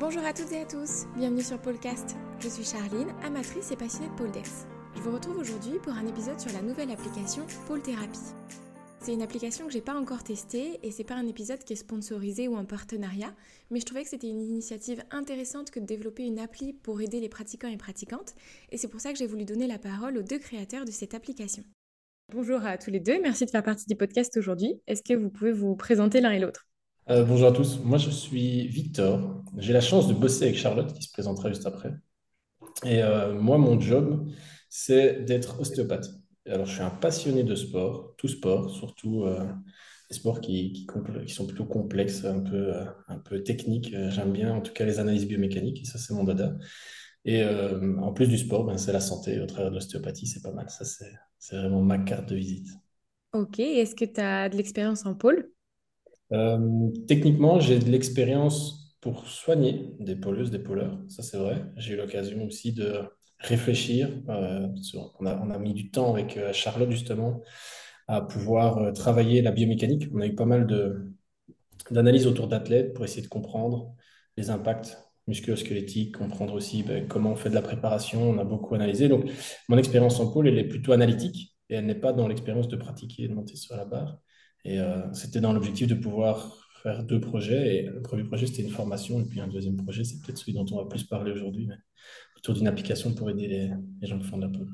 Bonjour à toutes et à tous, bienvenue sur Polcast. Je suis Charline, amatrice et passionnée de pole dance. Je vous retrouve aujourd'hui pour un épisode sur la nouvelle application Pole Therapy. C'est une application que j'ai pas encore testée et c'est pas un épisode qui est sponsorisé ou en partenariat, mais je trouvais que c'était une initiative intéressante que de développer une appli pour aider les pratiquants et pratiquantes, et c'est pour ça que j'ai voulu donner la parole aux deux créateurs de cette application. Bonjour à tous les deux, merci de faire partie du podcast aujourd'hui. Est-ce que vous pouvez vous présenter l'un et l'autre? Euh, bonjour à tous, moi je suis Victor. J'ai la chance de bosser avec Charlotte qui se présentera juste après. Et euh, moi, mon job, c'est d'être ostéopathe. Alors, je suis un passionné de sport, tout sport, surtout euh, les sports qui, qui, sont plutôt complexes, un peu, un peu techniques. J'aime bien, en tout cas, les analyses biomécaniques, et ça, c'est mon dada. Et en plus du sport, ben, c'est la santé au travers de l'ostéopathie, c'est pas mal. Ça, c'est vraiment ma carte de visite. Ok, est-ce que tu as de l'expérience en pôle? Euh, techniquement, j'ai de l'expérience pour soigner des poleuses, des pôleurs, ça c'est vrai. J'ai eu l'occasion aussi de réfléchir. Euh, on a, mis du temps avec euh, Charlotte justement à pouvoir travailler la biomécanique. On a eu pas mal d'analyses autour d'athlètes pour essayer de comprendre les impacts musculo-squelettiques, comprendre aussi ben, comment on fait de la préparation. On a beaucoup analysé. Donc, mon expérience en pôle, elle est plutôt analytique et elle n'est pas dans l'expérience de pratiquer et de monter sur la barre. Et euh, c'était dans l'objectif de pouvoir faire deux projets. Et le premier projet, c'était une formation. Et puis un deuxième projet, c'est peut-être celui dont on va plus parler aujourd'hui, autour d'une application pour aider les, gens qui font de la pôle.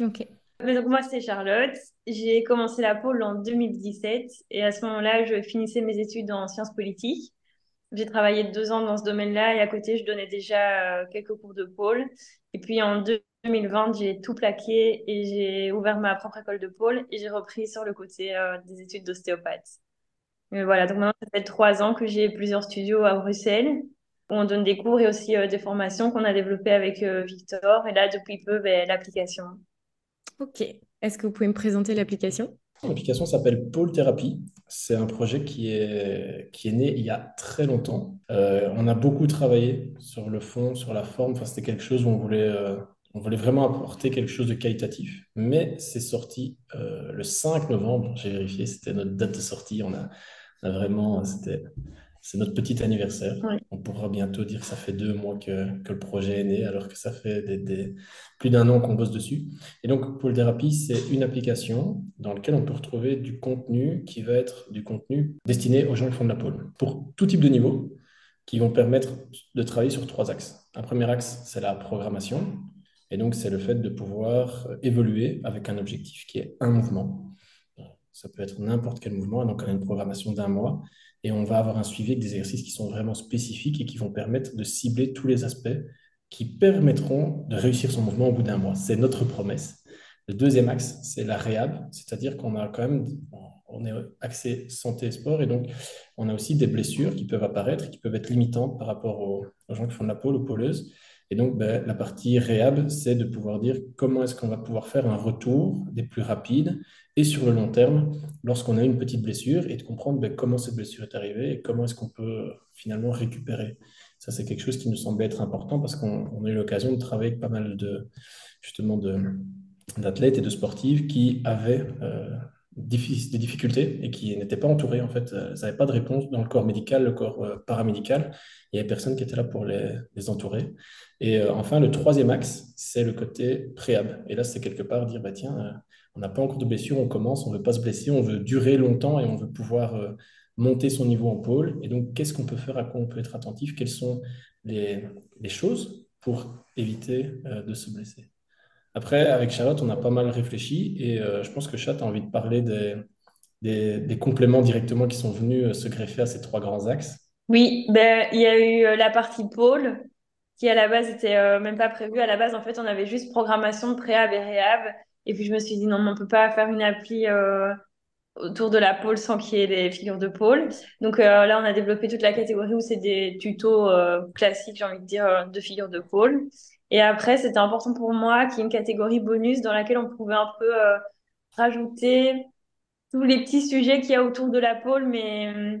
Ok. donc moi, c'est Charlotte. J'ai commencé la pôle en 2017. Et à ce moment-là, je finissais mes études en sciences politiques. J'ai travaillé deux ans dans ce domaine-là et à côté, je donnais déjà euh, quelques cours de pôle. Et puis en 2020, j'ai tout plaqué et j'ai ouvert ma propre école de pôle et j'ai repris sur le côté euh, des études d'ostéopathe. voilà, donc maintenant, ça fait trois ans que j'ai plusieurs studios à Bruxelles où on donne des cours et aussi euh, des formations qu'on a développées avec euh, Victor. Et là, depuis peu, ben, l'application. Ok. Est-ce que vous pouvez me présenter l'application? L'application s'appelle Pôle Thérapie. C'est un projet qui est, qui est né il y a très longtemps. on a beaucoup travaillé sur le fond, sur la forme. Enfin, c'était quelque chose où on voulait on voulait vraiment apporter quelque chose de qualitatif. Mais c'est sorti euh, le 5 novembre, j'ai vérifié, c'était notre date de sortie. On a, vraiment, c'était, c'est notre petit anniversaire. On pourra bientôt dire que ça fait deux mois que, le projet est né, alors que ça fait des, plus d'un an qu'on bosse dessus. Et donc, Pôle Thérapie, c'est une application dans laquelle on peut retrouver du contenu qui va être du contenu destiné aux gens qui font de la pôle, pour tout type de niveau, qui vont permettre de travailler sur trois axes. Un premier axe, c'est la programmation. Et donc, c'est le fait de pouvoir euh, évoluer avec un objectif qui est un mouvement. Ça peut être n'importe quel mouvement. Donc, on a une programmation d'un mois et on va avoir un suivi avec des exercices qui sont vraiment spécifiques et qui vont permettre de cibler tous les aspects qui permettront de réussir son mouvement au bout d'un mois. C'est notre promesse. Le deuxième axe, c'est la réhab, c'est-à-dire qu'on a quand même, on est axé santé et sport, et donc on a aussi des blessures qui peuvent apparaître, qui peuvent être limitantes par rapport aux, gens qui font de la pôle, aux pôleuses. Et donc, ben, la partie réhab, c'est de pouvoir dire comment est-ce qu'on va pouvoir faire un retour des plus rapides et sur le long terme lorsqu'on a une petite blessure et de comprendre ben, comment cette blessure est arrivée et comment est-ce qu'on peut finalement récupérer. Ça, c'est quelque chose qui nous semblait être important parce qu'on a eu l'occasion de travailler avec pas mal de, justement, d'athlètes et de sportifs qui avaient euh, des difficultés et qui n'étaient pas entourés, en fait. Euh, ils n'avaient pas de réponse dans le corps médical, le corps euh, paramédical. Il n'y avait personne qui était là pour les, les entourer. Et euh, enfin, le troisième axe, c'est le côté préhab. Et là, c'est quelque part dire, bah, tiens, euh, on n'a pas encore de blessure, on commence, on ne veut pas se blesser, on veut durer longtemps et on veut pouvoir euh, monter son niveau en pôle. Et donc, qu'est-ce qu'on peut faire, à quoi on peut être attentif, quelles sont les, les choses pour éviter de se blesser? Après, avec Charlotte, on a pas mal réfléchi et je pense que Chat a envie de parler des, compléments directement qui sont venus se greffer à ces trois grands axes. Oui, ben, il y a eu la partie pôle qui à la base était euh, même pas prévu. À la base, en fait, on avait juste programmation, préhab et réhab. Et puis je me suis dit non, mais on peut pas faire une appli euh, autour de la pôle sans qu'il y ait des figures de pôle. Donc euh, là, on a développé toute la catégorie où c'est des tutos classiques, j'ai envie de dire, de figures de pôle. Et après, c'était important pour moi qu'il y ait une catégorie bonus dans laquelle on pouvait un peu rajouter tous les petits sujets qu'il y a autour de la pôle, mais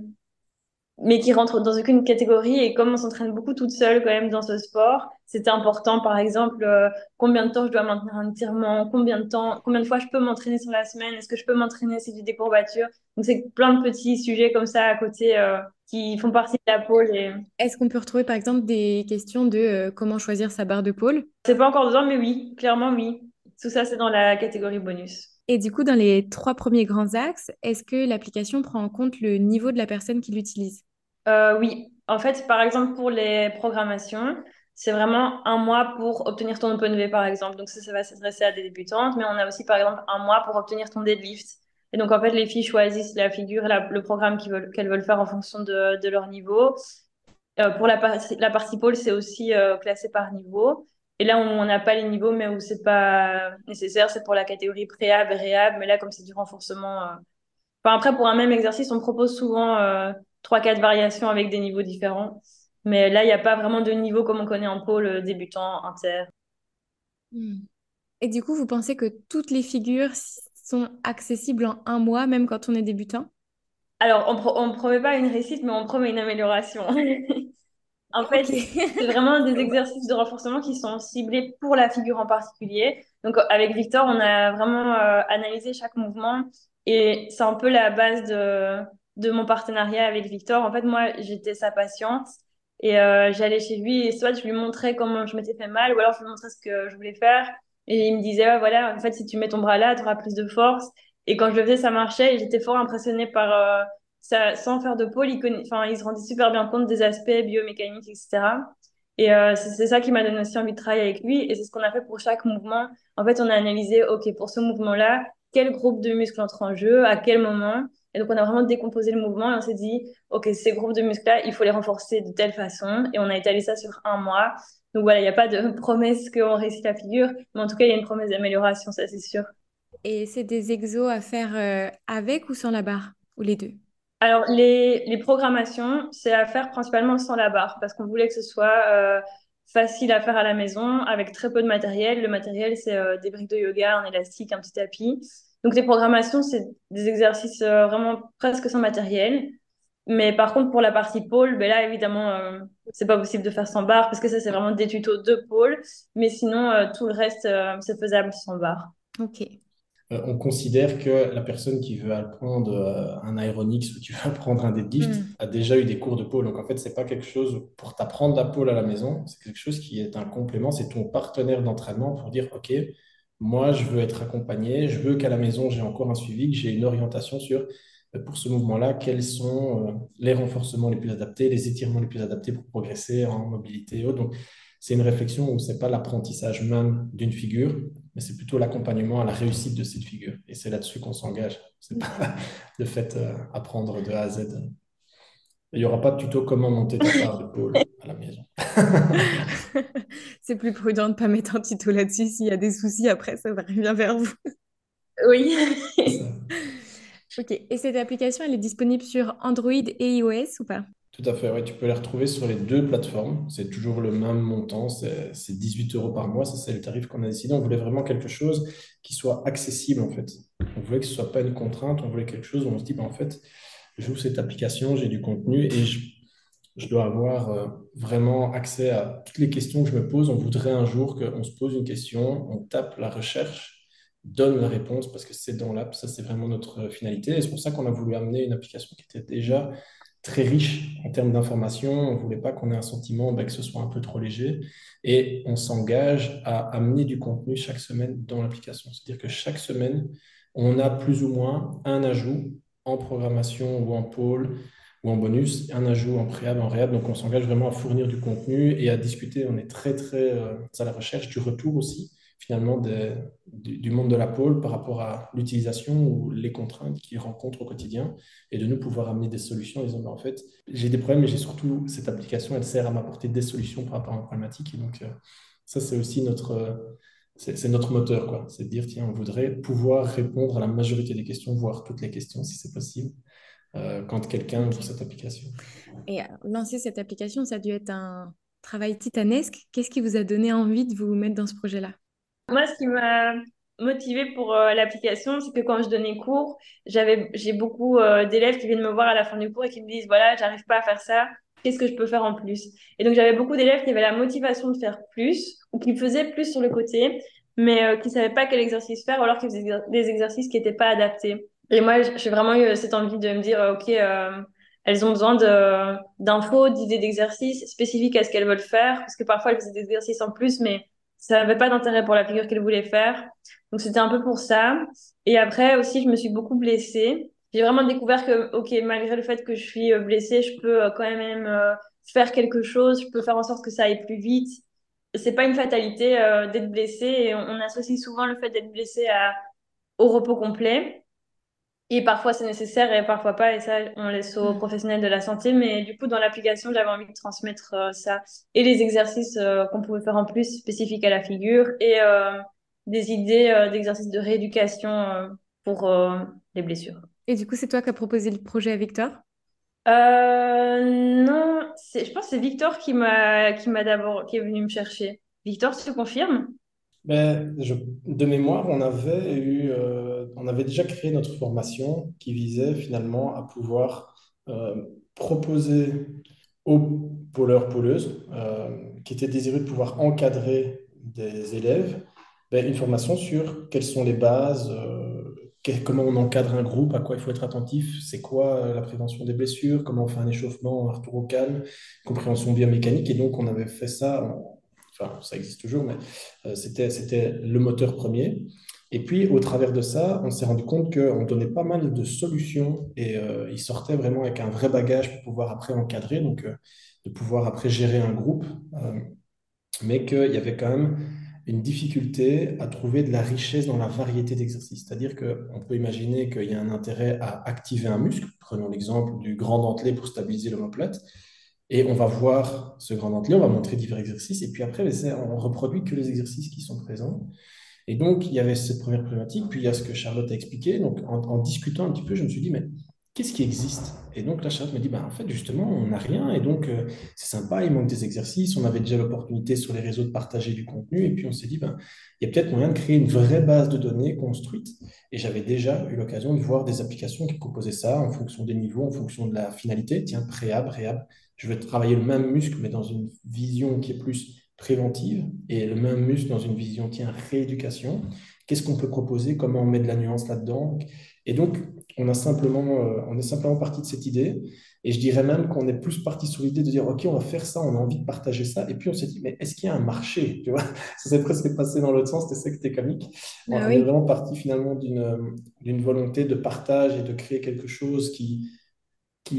mais qui rentrent dans aucune catégorie. Et comme on s'entraîne beaucoup toute seule quand même dans ce sport, c'était important, par exemple, euh, combien de temps je dois maintenir un étirement, combien de temps, combien de fois je peux m'entraîner sur la semaine, est-ce que je peux m'entraîner si j'ai des courbatures. Donc c'est plein de petits sujets comme ça à côté euh, qui font partie de la pôle. Et... Est-ce qu'on peut retrouver par exemple des questions de euh, comment choisir sa barre de pôle? C'est pas encore dedans, mais oui, clairement oui. Tout ça c'est dans la catégorie bonus. Et du coup, dans les trois premiers grands axes, est-ce que l'application prend en compte le niveau de la personne qui l'utilise? Euh, oui, en fait, par exemple, pour les programmations, c'est vraiment un mois pour obtenir ton OpenV, par exemple. Donc, ça, ça va s'adresser à des débutantes, mais on a aussi, par exemple, un mois pour obtenir ton deadlift. Et donc, en fait, les filles choisissent la figure, le programme qu'elles veulent, faire en fonction de, leur niveau. Euh, pour la, partie, pôle, c'est aussi euh, classé par niveau. Et là, on n'a pas les niveaux, mais où c'est pas nécessaire, c'est pour la catégorie préhab réhab. Mais là, comme c'est du renforcement. Enfin, après, pour un même exercice, on propose souvent trois, quatre variations avec des niveaux différents. Mais là, il n'y a pas vraiment de niveau comme on connaît en pôle euh, débutant, inter. Hmm. Et du coup, vous pensez que toutes les figures sont accessibles en un mois, même quand on est débutant? Alors, on ne promet pas une réussite, mais on promet une amélioration. en fait, c'est vraiment des exercices de renforcement qui sont ciblés pour la figure en particulier. Donc, avec Victor, on a vraiment euh, analysé chaque mouvement et c'est un peu la base de, de mon partenariat avec Victor. En fait, moi, j'étais sa patiente et euh, j'allais chez lui et soit je lui montrais comment je m'étais fait mal ou alors je lui montrais ce que je voulais faire. Et il me disait, voilà, en fait, si tu mets ton bras là, tu auras plus de force. Et quand je le faisais, ça marchait et j'étais fort impressionnée par euh, ça, sans faire de pôle. Il, il se rendait super bien compte des aspects biomécaniques, etc. Et euh, c'est ça qui m'a donné aussi envie de travailler avec lui. Et c'est ce qu'on a fait pour chaque mouvement. En fait, on a analysé, OK, pour ce mouvement-là, quel groupe de muscles entre en jeu, à quel moment. Et donc, on a vraiment décomposé le mouvement et on s'est dit, OK, ces groupes de muscles-là, il faut les renforcer de telle façon. Et on a étalé ça sur un mois. Donc voilà, il n'y a pas de promesse qu'on réussit la figure, mais en tout cas, il y a une promesse d'amélioration, ça c'est sûr. Et c'est des exos à faire euh, avec ou sans la barre Ou les deux? Alors, les, les programmations, c'est à faire principalement sans la barre, parce qu'on voulait que ce soit euh, facile à faire à la maison, avec très peu de matériel. Le matériel, c'est euh, des briques de yoga, un élastique, un petit tapis. Donc les programmations, c'est des exercices euh, vraiment presque sans matériel. Mais par contre, pour la partie pôle, ben là, évidemment, euh, c'est pas possible de faire sans barre parce que ça, c'est vraiment des tutos de pôle. Mais sinon, euh, tout le reste, c'est faisable sans barre. Ok. on considère que la personne qui veut apprendre un aéronix ou qui veut apprendre un deadlift mm. a déjà eu des cours de pôle. Donc en fait, c'est pas quelque chose pour t'apprendre la pôle à la maison, c'est quelque chose qui est un complément, c'est ton partenaire d'entraînement pour dire, OK, moi, je veux être accompagné, je veux qu'à la maison, j'ai encore un suivi, que j'ai une orientation sur, euh, pour ce mouvement-là, quels sont euh, les renforcements les plus adaptés, les étirements les plus adaptés pour progresser en mobilité et autres. Donc, c'est une réflexion où ce n'est pas l'apprentissage même d'une figure, mais c'est plutôt l'accompagnement à la réussite de cette figure. Et c'est là-dessus qu'on s'engage. Ce n'est pas le fait euh, de A à Z. Il n'y aura pas de tuto comment monter ta part de pôle à la maison. c'est plus prudent de ne pas mettre un tuto là-dessus. S'il y a des soucis, après, ça va revenir vers vous. Oui. ok. Et cette application, elle est disponible sur Android et iOS ou pas? Tout à fait, oui. Tu peux les retrouver sur les deux plateformes. C'est toujours le même montant. C'est 18 euros par mois. Ça, c'est le tarif qu'on a décidé. On voulait vraiment quelque chose qui soit accessible, en fait. On voulait que ce ne soit pas une contrainte. On voulait quelque chose où on se dit, bah, en fait, j'ouvre cette application, j'ai du contenu et je, je dois avoir euh, vraiment accès à toutes les questions que je me pose. On voudrait un jour qu'on se pose une question, on tape la recherche, donne la réponse parce que c'est dans l'app. Ça, c'est vraiment notre finalité. C'est pour ça qu'on a voulu amener une application qui était déjà très riche en termes d'informations. On ne voulait pas qu'on ait un sentiment ben, que ce soit un peu trop léger. Et on s'engage à amener du contenu chaque semaine dans l'application. C'est-à-dire que chaque semaine, on a plus ou moins un ajout en programmation ou en pôle ou en bonus, un ajout en préalable, en réhab. Donc, on s'engage vraiment à fournir du contenu et à discuter. On est très, très euh, à la recherche du retour aussi, finalement, du, monde de la pôle par rapport à l'utilisation ou les contraintes qu'ils rencontrent au quotidien et de nous pouvoir amener des solutions en disant, ben, en fait, j'ai des problèmes, mais j'ai surtout cette application, elle sert à m'apporter des solutions par rapport à une problématique. Et donc, euh, ça, c'est aussi notre c'est notre moteur, quoi. C'est de dire, tiens, on voudrait pouvoir répondre à la majorité des questions, voire toutes les questions si c'est possible, euh, quand quelqu'un ouvre cette application. Et euh, lancer cette application, ça a dû être un travail titanesque. Qu'est-ce qui vous a donné envie de vous mettre dans ce projet-là? Moi, ce qui m'a motivée pour euh, l'application, c'est que quand je donnais cours, j'avais, j'ai beaucoup euh, d'élèves qui viennent me voir à la fin du cours et qui me disent, voilà, j'arrive pas à faire ça, qu'est-ce que je peux faire en plus? Et donc, j'avais beaucoup d'élèves qui avaient la motivation de faire plus ou qui faisaient plus sur le côté, mais euh, qui savaient pas quel exercice faire ou alors qui faisaient des exercices qui n'étaient pas adaptés. Et moi, j'ai vraiment eu cette envie de me dire, OK, elles ont besoin d'infos, d'idées d'exercices spécifiques à ce qu'elles veulent faire, parce que parfois, elles faisaient des exercices en plus, mais ça n'avait pas d'intérêt pour la figure qu'elle voulait faire. Donc c'était un peu pour ça. Et après aussi, je me suis beaucoup blessée. J'ai vraiment découvert que, ok, malgré le fait que je suis euh, blessée, je peux euh, quand même euh, faire quelque chose. Je peux faire en sorte que ça aille plus vite. C'est pas une fatalité d'être blessée. Et on, associe souvent le fait d'être blessé à, au repos complet. Et parfois c'est nécessaire et parfois pas, et ça on laisse aux mm. professionnels de la santé. Mais du coup, dans l'application, j'avais envie de transmettre euh, ça et les exercices euh, qu'on pouvait faire en plus spécifiques à la figure et euh, des idées d'exercices de rééducation pour les blessures. Et du coup, c'est toi qui as proposé le projet à Victor? Non, je pense que c'est Victor qui m'a qui m'a d'abord qui est venu me chercher. Victor, tu confirmes ben, de mémoire, on avait eu, euh, on avait déjà créé notre formation qui visait finalement à pouvoir euh, proposer aux pôleurs, pôleuses euh, qui étaient désireux de pouvoir encadrer des élèves ben, une formation sur quelles sont les bases, comment on encadre un groupe, à quoi il faut être attentif, c'est quoi la prévention des blessures, comment on fait un échauffement, un retour au calme, compréhension biomécanique. Et donc, on avait fait ça ça existe toujours, mais euh, c'était, le moteur premier. Et puis, au travers de ça, on s'est rendu compte qu'on donnait pas mal de solutions et euh, il sortait vraiment avec un vrai bagage pour pouvoir après encadrer, donc euh, de pouvoir après gérer un groupe, mais qu'il y avait quand même une difficulté à trouver de la richesse dans la variété d'exercices. C'est-à-dire qu'on peut imaginer qu'il y a un intérêt à activer un muscle. Prenons l'exemple du grand dentelé pour stabiliser l'omoplate. Et on va voir ce grand dentelé, on va montrer divers exercices, et puis après, on reproduit que les exercices qui sont présents. Et donc, il y avait cette première problématique, puis il y a ce que Charlotte a expliqué. Donc, en, discutant un petit peu, je me suis dit, mais qu'est-ce qui existe? Et donc, la Charlotte me dit, bah, en fait, justement, on n'a rien, et donc, euh, c'est sympa, il manque des exercices, on avait déjà l'opportunité sur les réseaux de partager du contenu, et puis on s'est dit, ben, il y a peut-être moyen de créer une vraie base de données construite. Et j'avais déjà eu l'occasion de voir des applications qui proposaient ça en fonction des niveaux, en fonction de la finalité, tiens, préab, réab, je vais travailler le même muscle, mais dans une vision qui est plus préventive, et le même muscle dans une vision qui est rééducation. Qu'est-ce qu'on peut proposer? Comment on met de la nuance là-dedans? Et donc, on, a simplement, euh, on est simplement parti de cette idée. Et je dirais même qu'on est plus parti sur l'idée de dire, OK, on va faire ça, on a envie de partager ça. Et puis on s'est dit, mais est-ce qu'il y a un marché? Tu vois Ça s'est presque passé dans l'autre sens, c'était ça qui était comique. Ah on est vraiment parti finalement d'une volonté de partage et de créer quelque chose qui,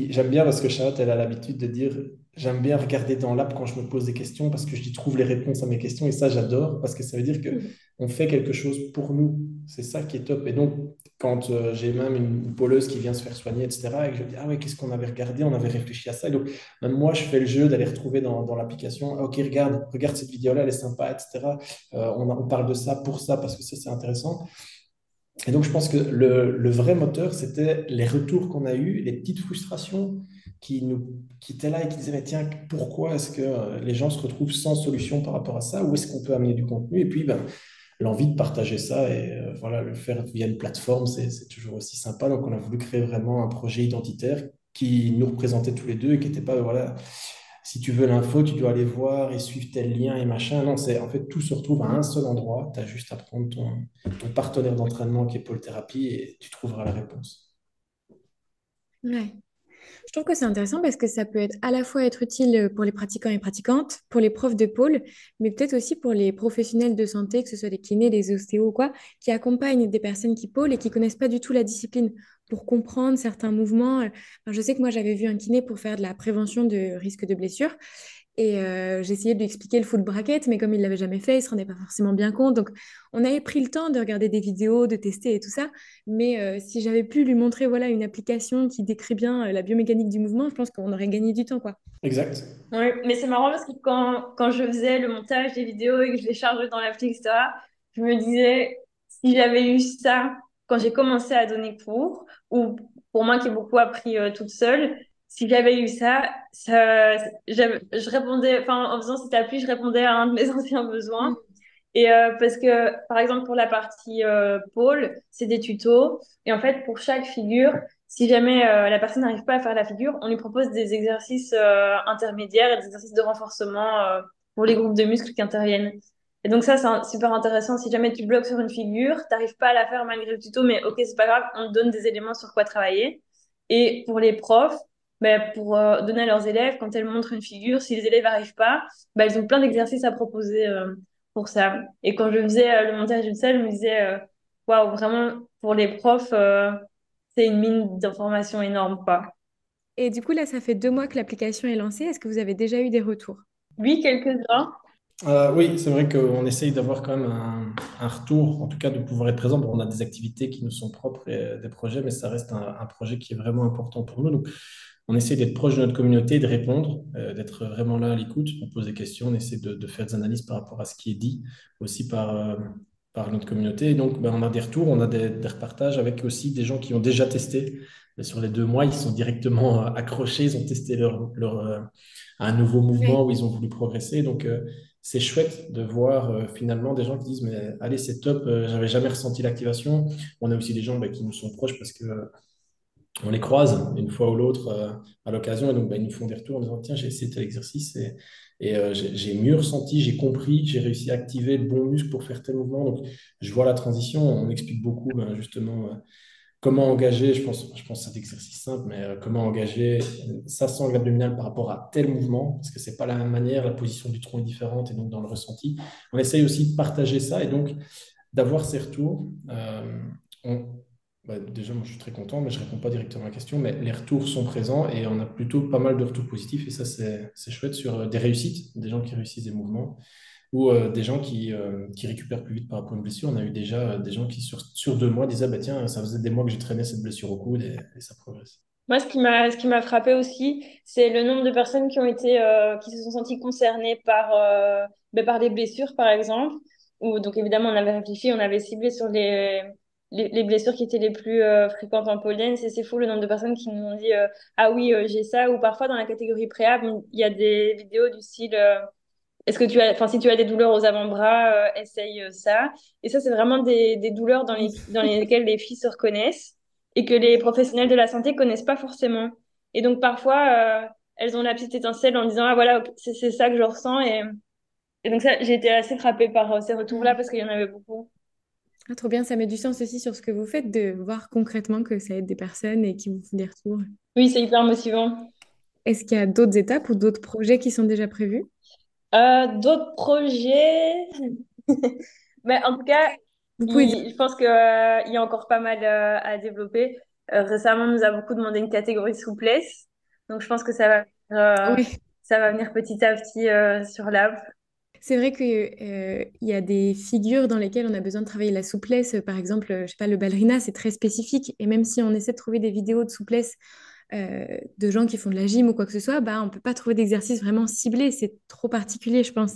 j'aime bien parce que Charlotte, elle a l'habitude de dire j'aime bien regarder dans l'app quand je me pose des questions parce que j'y trouve les réponses à mes questions et ça, j'adore parce que ça veut dire que mm. on fait quelque chose pour nous. C'est ça qui est top. Et donc, quand euh, j'ai même une poleuse qui vient se faire soigner, etc., et que je dis ah ouais, qu'est-ce qu'on avait regardé? On avait réfléchi à ça. Et donc, même moi, je fais le jeu d'aller retrouver dans, dans l'application ah, ok, regarde, regarde cette vidéo-là, elle est sympa, etc. Euh, on, on parle de ça pour ça parce que ça, c'est intéressant. Et donc, je pense que le, vrai moteur, c'était les retours qu'on a eus, les petites frustrations qui, nous, étaient là et qui disaient, tiens, pourquoi est-ce que les gens se retrouvent sans solution par rapport à ça? Où est-ce qu'on peut amener du contenu? Et puis, ben, l'envie de partager ça et euh, voilà, le faire via une plateforme, c'est toujours aussi sympa. Donc, on a voulu créer vraiment un projet identitaire qui nous représentait tous les deux et qui n'était pas, voilà, si tu veux l'info, tu dois aller voir et suivre tel lien et machin. Non, c'est en fait tout se retrouve à un seul endroit. Tu as juste à prendre ton, partenaire d'entraînement qui est Pôle Thérapie et tu trouveras la réponse. Ouais. Je trouve que c'est intéressant parce que ça peut être à la fois être utile pour les pratiquants et pratiquantes, pour les profs de pôle, mais peut-être aussi pour les professionnels de santé, que ce soit les kinés, les ostéos ou quoi, qui accompagnent des personnes qui pôlent et qui connaissent pas du tout la discipline pour comprendre certains mouvements. je sais que moi, j'avais vu un kiné pour faire de la prévention de risque de blessure. Et euh, j'essayais de lui expliquer le full bracket, mais comme il ne l'avait jamais fait, il ne se rendait pas forcément bien compte. Donc, on avait pris le temps de regarder des vidéos, de tester et tout ça. Mais euh, si j'avais pu lui montrer voilà, une application qui décrit bien euh, la biomécanique du mouvement, je pense qu'on aurait gagné du temps. Quoi. Exact. Oui, mais c'est marrant parce que quand, quand je faisais le montage des vidéos et que je les chargeais dans l'appli, etc., je me disais, si j'avais eu ça quand j'ai commencé à donner cours, ou pour moi qui ai beaucoup appris toute seule, si j'avais eu ça, ça je répondais, enfin, en faisant cette appli, je répondais à un de mes anciens besoins. Et euh, parce que, par exemple, pour la partie euh, pôle, c'est des tutos. Et en fait, pour chaque figure, si jamais euh, la personne n'arrive pas à faire la figure, on lui propose des exercices intermédiaires et des exercices de renforcement pour les groupes de muscles qui interviennent. Et donc ça, c'est super intéressant. Si jamais tu bloques sur une figure, t'arrives pas à la faire malgré le tuto, mais ok, c'est pas grave, on te donne des éléments sur quoi travailler. Et pour les profs, ben, pour euh, donner à leurs élèves, quand elles montrent une figure, si les élèves n'arrivent pas, ben, elles ont plein d'exercices à proposer euh, pour ça. Et quand je faisais euh, le montage d'une salle, je me disais, waouh, vraiment, pour les profs, euh, c'est une mine d'informations énorme, quoi. Et du coup, là, ça fait deux mois que l'application est lancée. Est-ce que vous avez déjà eu des retours? Oui, quelques-uns. Euh, oui, c'est vrai qu'on essaye d'avoir quand même un, un retour, en tout cas de pouvoir être présent. Bon, on a des activités qui nous sont propres et des projets, mais ça reste un, un projet qui est vraiment important pour nous. Donc, on essaie d'être proche de notre communauté, de répondre, euh, d'être vraiment là à l'écoute. On pose des questions, on essaie de, de faire des analyses par rapport à ce qui est dit aussi par, euh, par notre communauté. Et donc, ben, on a des retours, on a des, des repartages avec aussi des gens qui ont déjà testé. Et sur les deux mois, ils sont directement euh, accrochés, ils ont testé leur, leur, euh, un nouveau mouvement où ils ont voulu progresser. Donc, euh, c'est chouette de voir euh, finalement des gens qui disent, mais allez, c'est top, euh, j'avais jamais ressenti l'activation. On a aussi des gens ben, qui nous sont proches parce que euh, on les croise une fois ou l'autre euh, à l'occasion et donc ben, ils nous font des retours en disant, tiens, j'ai essayé tel exercice et, euh, j'ai mieux ressenti, j'ai compris, j'ai réussi à activer le bon muscle pour faire tel mouvement. Donc, je vois la transition. On explique beaucoup ben, justement euh, comment engager, je pense, je pense à cet exercice simple, mais comment engager sa sangle abdominale par rapport à tel mouvement, parce que c'est pas la même manière, la position du tronc est différente et donc dans le ressenti. On essaye aussi de partager ça et donc d'avoir ces retours. Bah, déjà, je suis très content, mais je réponds pas directement à la question, mais les retours sont présents et on a plutôt pas mal de retours positifs et ça c'est chouette sur euh, des réussites, des gens qui réussissent des mouvements ou euh, des gens qui, euh, qui récupèrent plus vite par rapport à une blessure. On a eu déjà des gens qui, sur, sur deux mois, disaient, bah, tiens, ça faisait des mois que j'ai traîné cette blessure au coude et, ça progresse. Moi, ce qui m'a, frappé aussi, c'est le nombre de personnes qui ont été, qui se sont senties concernées par, ben, par des blessures, par exemple. Ou, donc, évidemment, on avait réfléchi, on avait ciblé sur les, les, les blessures qui étaient les plus euh, fréquentes en pollen. C'est, fou le nombre de personnes qui nous ont dit, euh, ah oui, euh, j'ai ça. Ou parfois, dans la catégorie préhab, il y a des vidéos du style, est-ce que tu as, enfin, si tu as des douleurs aux avant-bras, essaye ça. Et ça, c'est vraiment des, des douleurs dans les, dans lesquelles les filles se reconnaissent et que les professionnels de la santé connaissent pas forcément. Et donc, parfois, elles ont la petite étincelle en disant, ah voilà, c'est ça que je ressens. Et, et donc, ça, j'ai été assez frappée par ces retours-là parce qu'il y en avait beaucoup. Ah, trop bien, ça met du sens aussi sur ce que vous faites, de voir concrètement que ça aide des personnes et qui vous font des retours. Oui, c'est hyper motivant. Est-ce qu'il y a d'autres étapes ou d'autres projets qui sont déjà prévus? Euh, d'autres projets? Mais en tout cas, il- je pense que, euh, y a encore pas mal euh, à développer. Récemment, on nous a beaucoup demandé une catégorie souplesse. Donc, je pense que ça va, Oui, ça va venir petit à petit sur l'app. C'est vrai que, euh, y a des figures dans lesquelles on a besoin de travailler la souplesse. Par exemple, je sais pas, le ballerina, c'est très spécifique. Et même si on essaie de trouver des vidéos de souplesse euh, de gens qui font de la gym ou quoi que ce soit, bah, on peut pas trouver d'exercice vraiment ciblé. C'est trop particulier, je pense.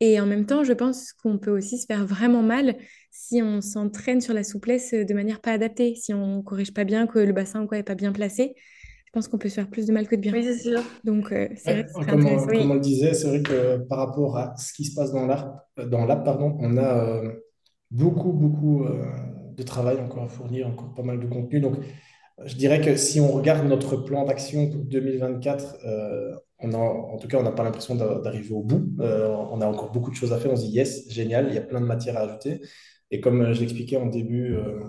Et en même temps, je pense qu'on peut aussi se faire vraiment mal si on s'entraîne sur la souplesse de manière pas adaptée, si on corrige pas bien, que le bassin ou quoi pas bien placé. Je pense qu'on peut se faire plus de mal que de bien. Oui, c'est sûr. Donc, euh, c'est vrai que comme, intéressant. on, comme on le disait, c'est vrai que par rapport à ce qui se passe dans l'app, dans l'app, pardon, on a euh, beaucoup, beaucoup euh, de travail encore à fournir, encore pas mal de contenu. Donc, je dirais que si on regarde notre plan d'action pour 2024, euh, on a, en tout cas, on n'a pas l'impression d'a- d'arriver au bout. Euh, on a encore beaucoup de choses à faire. On se dit, yes, génial, il y a plein de matière à ajouter. Et comme euh, je l'expliquais en début, euh,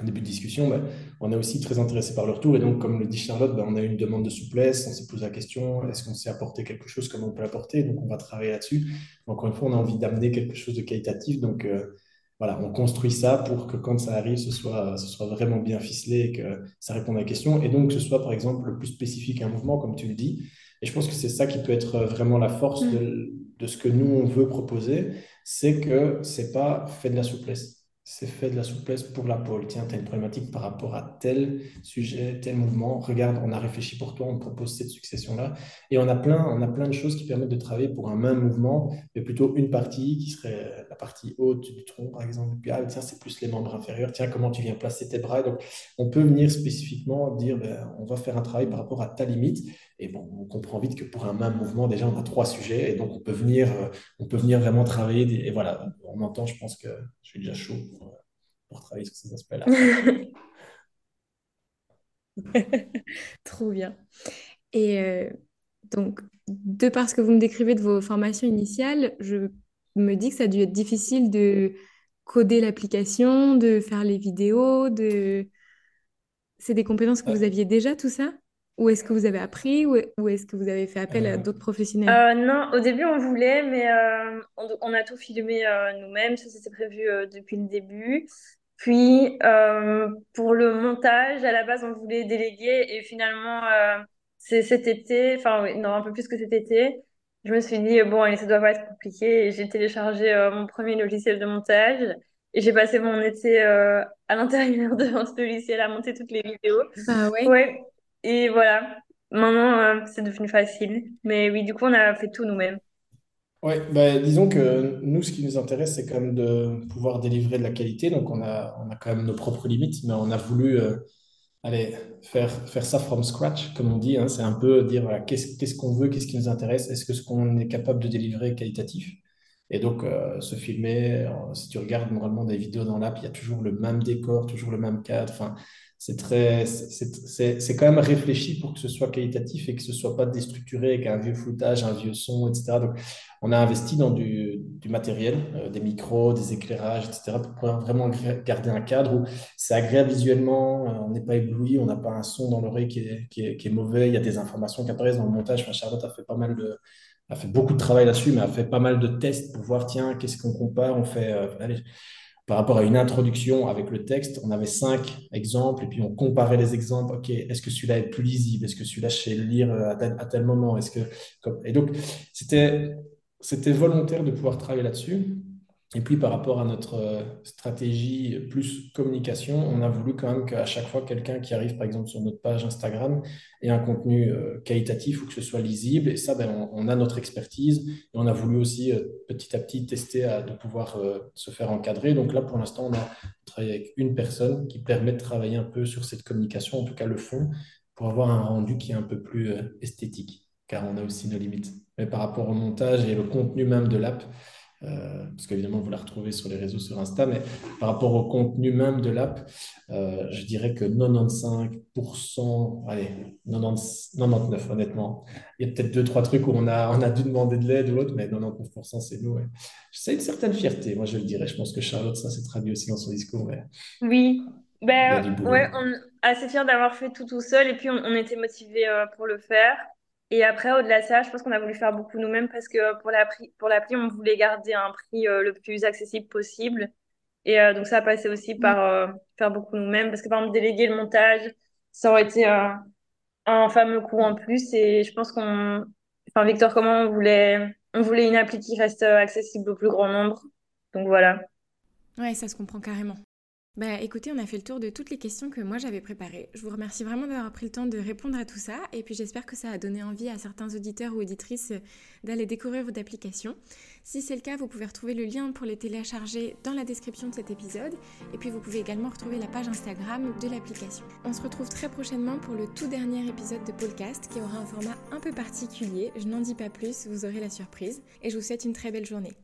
en début de discussion, ben, on est aussi très intéressé par le retour. Et donc, comme le dit Charlotte, ben, on a une demande de souplesse. On s'est posé la question, est-ce qu'on sait apporter quelque chose, comment on peut l'apporter? Donc, on va travailler là-dessus. Encore une fois, on a envie d'amener quelque chose de qualitatif. Donc, euh, voilà, on construit ça pour que quand ça arrive, ce soit, ce soit vraiment bien ficelé et que ça réponde à la question. Et donc, que ce soit, par exemple, le plus spécifique à un mouvement, comme tu le dis. Et je pense que c'est ça qui peut être vraiment la force Mm. de, de ce que nous, on veut proposer. C'est que c'est pas fait de la souplesse. C'est fait de la souplesse pour la pôle. Tiens, tu as une problématique par rapport à tel sujet, tel mouvement. Regarde, on a réfléchi pour toi, on te propose cette succession-là. Et on a plein, on a plein de choses qui permettent de travailler pour un même mouvement, mais plutôt une partie qui serait la partie haute du tronc, par exemple. Puis, ah, tiens, c'est plus les membres inférieurs. Tiens, comment tu viens placer tes bras? Donc, on peut venir spécifiquement dire, ben, on va faire un travail par rapport à ta limite. Et bon, on comprend vite que pour un même mouvement, déjà, on a trois sujets. Et donc, on peut venir, euh, on peut venir vraiment travailler. Et voilà, on entend, je pense que je suis déjà chaud pour, pour travailler sur ces aspects-là. Trop bien. Et euh, donc, de par ce que vous me décrivez de vos formations initiales, je me dis que ça a dû être difficile de coder l'application, de faire les vidéos, de... C'est des compétences que vous aviez déjà, tout ça? Ou est-ce que vous avez appris ou, est-ce que vous avez fait appel à d'autres professionnels? Euh, non, au début on voulait, mais euh, on, a tout filmé nous-mêmes, ça c'était prévu depuis le début. Puis pour le montage, à la base on voulait déléguer et finalement c'est cet été, enfin non un peu plus que cet été, je me suis dit bon allez ça doit pas être compliqué et j'ai téléchargé mon premier logiciel de montage et j'ai passé mon été à l'intérieur de ce logiciel à monter toutes les vidéos. Ah ouais. Ouais. Et voilà. Maintenant c'est devenu facile, mais oui du coup on a fait tout nous-mêmes. Oui, bah, disons que nous, ce qui nous intéresse, c'est quand même de pouvoir délivrer de la qualité. Donc, on a, on a quand même nos propres limites, mais on a voulu euh, aller faire, faire ça from scratch, comme on dit. Hein. C'est un peu dire qu'est-ce qu'est-ce qu'on veut, qu'est-ce qui nous intéresse, est-ce que ce qu'on est capable de délivrer est qualitatif? Et donc, euh, se filmer, euh, si tu regardes normalement des vidéos dans l'app, il y a toujours le même décor, toujours le même cadre. Enfin, c'est très, c'est quand même réfléchi pour que ce soit qualitatif et que ce soit pas déstructuré avec un vieux floutage, un vieux son, etc. Donc, on a investi dans du, du matériel, euh, des micros, des éclairages, etc. pour pouvoir vraiment garder un cadre où c'est agréable visuellement, euh, on n'est pas ébloui, on n'a pas un son dans l'oreille qui est, qui, est, qui est, mauvais, il y a des informations qui apparaissent dans le montage. Enfin, Charlotte a fait pas mal de, a fait beaucoup de travail là-dessus, mais a fait pas mal de tests pour voir, tiens, qu'est-ce qu'on compare, on fait, euh, allez, par rapport à une introduction avec le texte, on avait cinq exemples et puis on comparait les exemples. OK, est-ce que celui-là est plus lisible? Est-ce que celui-là, je sais le lire à tel, à tel moment? Est-ce que, et donc, c'était, c'était volontaire de pouvoir travailler là-dessus. Et puis par rapport à notre euh, stratégie plus communication, on a voulu quand même qu'à chaque fois quelqu'un qui arrive par exemple sur notre page Instagram ait un contenu euh, qualitatif ou que ce soit lisible. Et ça, ben, on, a notre expertise et on a voulu aussi euh, petit à petit tester de pouvoir se faire encadrer. Donc là, pour l'instant, on a travaillé avec une personne qui permet de travailler un peu sur cette communication, en tout cas le fond, pour avoir un rendu qui est un peu plus esthétique, car on a aussi nos limites. Mais par rapport au montage et le contenu même de l'app, euh, parce qu'évidemment, vous la retrouvez sur les réseaux sur Insta, mais par rapport au contenu même de l'app, euh, je dirais que 95%, allez, 99 honnêtement. Il y a peut-être deux, trois trucs où on a, on a dû demander de l'aide ou autre, mais 99% c'est nous. C'est une certaine fierté, moi je le dirais. Je pense que Charlotte, ça s'est traduit aussi dans son discours. oui, ben, ouais, on est assez fiers d'avoir fait tout tout seul et puis on, était motivés euh, pour le faire. Et après, au-delà de ça, je pense qu'on a voulu faire beaucoup nous-mêmes parce que pour l'appli, pour l'appli, on voulait garder un prix euh, le plus accessible possible. Et euh, donc, ça a passé aussi mm. par euh, faire beaucoup nous-mêmes parce que, par exemple, déléguer le montage, ça aurait été un fameux coût en plus. Et je pense qu'on, enfin, Victor, comment on voulait, on voulait une appli qui reste accessible au plus grand nombre. Donc, voilà. Ouais, ça se comprend carrément. Bah écoutez, on a fait le tour de toutes les questions que moi j'avais préparées. Je vous remercie vraiment d'avoir pris le temps de répondre à tout ça et puis j'espère que ça a donné envie à certains auditeurs ou auditrices d'aller découvrir votre application. Si c'est le cas, vous pouvez retrouver le lien pour les télécharger dans la description de cet épisode et puis vous pouvez également retrouver la page Instagram de l'application. On se retrouve très prochainement pour le tout dernier épisode de podcast qui aura un format un peu particulier. Je n'en dis pas plus, vous aurez la surprise et je vous souhaite une très belle journée.